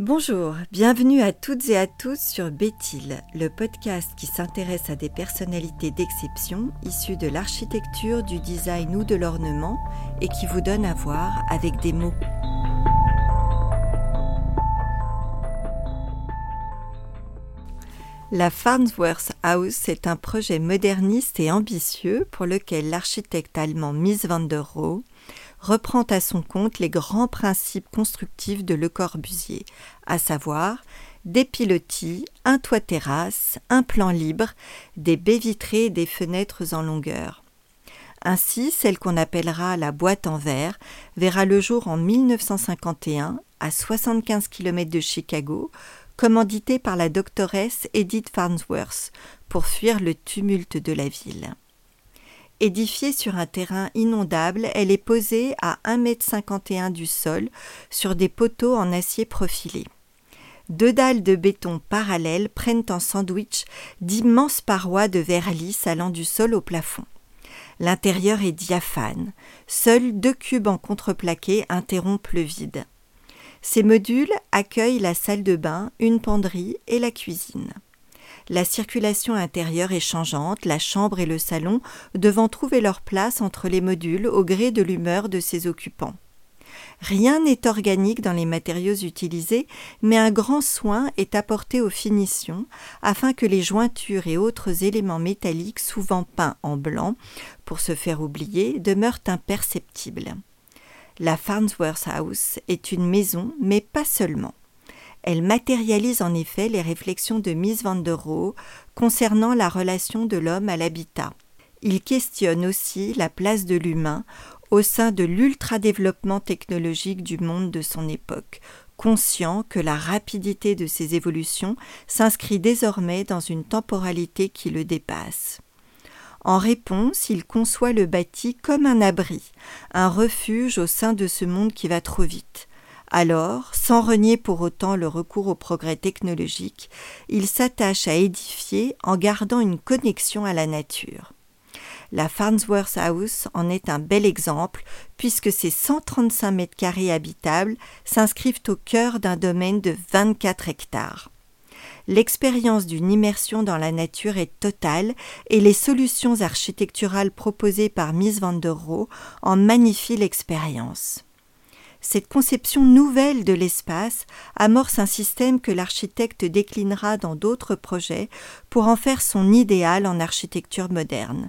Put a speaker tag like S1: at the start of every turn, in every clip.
S1: Bonjour, bienvenue à toutes et à tous sur Béthil, le podcast qui s'intéresse à des personnalités d'exception issues de l'architecture, du design ou de l'ornement et qui vous donne à voir avec des mots. La Farnsworth House est un projet moderniste et ambitieux pour lequel l'architecte allemand Mies van der Rohe reprend à son compte les grands principes constructifs de Le Corbusier, à savoir des pilotis, un toit terrasse, un plan libre, des baies vitrées et des fenêtres en longueur. Ainsi, celle qu'on appellera la boîte en verre verra le jour en 1951 à 75 km de Chicago, commanditée par la doctoresse Edith Farnsworth pour fuir le tumulte de la ville. Édifiée sur un terrain inondable, elle est posée à 1,51 m du sol sur des poteaux en acier profilé. Deux dalles de béton parallèles prennent en sandwich d'immenses parois de verre lisse allant du sol au plafond. L'intérieur est diaphane. Seuls deux cubes en contreplaqué interrompent le vide. Ces modules accueillent la salle de bain, une penderie et la cuisine. La circulation intérieure est changeante, la chambre et le salon devant trouver leur place entre les modules au gré de l'humeur de ses occupants. Rien n'est organique dans les matériaux utilisés, mais un grand soin est apporté aux finitions afin que les jointures et autres éléments métalliques souvent peints en blanc, pour se faire oublier, demeurent imperceptibles. La Farnsworth House est une maison, mais pas seulement. Elle matérialise en effet les réflexions de Miss van der Rohe concernant la relation de l'homme à l'habitat. Il questionne aussi la place de l'humain au sein de l'ultra-développement technologique du monde de son époque, conscient que la rapidité de ces évolutions s'inscrit désormais dans une temporalité qui le dépasse. En réponse, il conçoit le bâti comme un abri, un refuge au sein de ce monde qui va trop vite. Alors, sans renier pour autant le recours au progrès technologique, il s'attache à édifier en gardant une connexion à la nature. La Farnsworth House en est un bel exemple puisque ses 135 mètres carrés habitables s'inscrivent au cœur d'un domaine de 24 hectares. L'expérience d'une immersion dans la nature est totale et les solutions architecturales proposées par Miss van der Rohe en magnifient l'expérience. Cette conception nouvelle de l'espace amorce un système que l'architecte déclinera dans d'autres projets pour en faire son idéal en architecture moderne.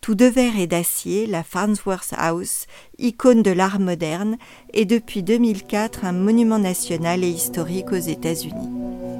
S1: Tout de verre et d'acier, la Farnsworth House, icône de l'art moderne, est depuis 2004 un monument national et historique aux États-Unis.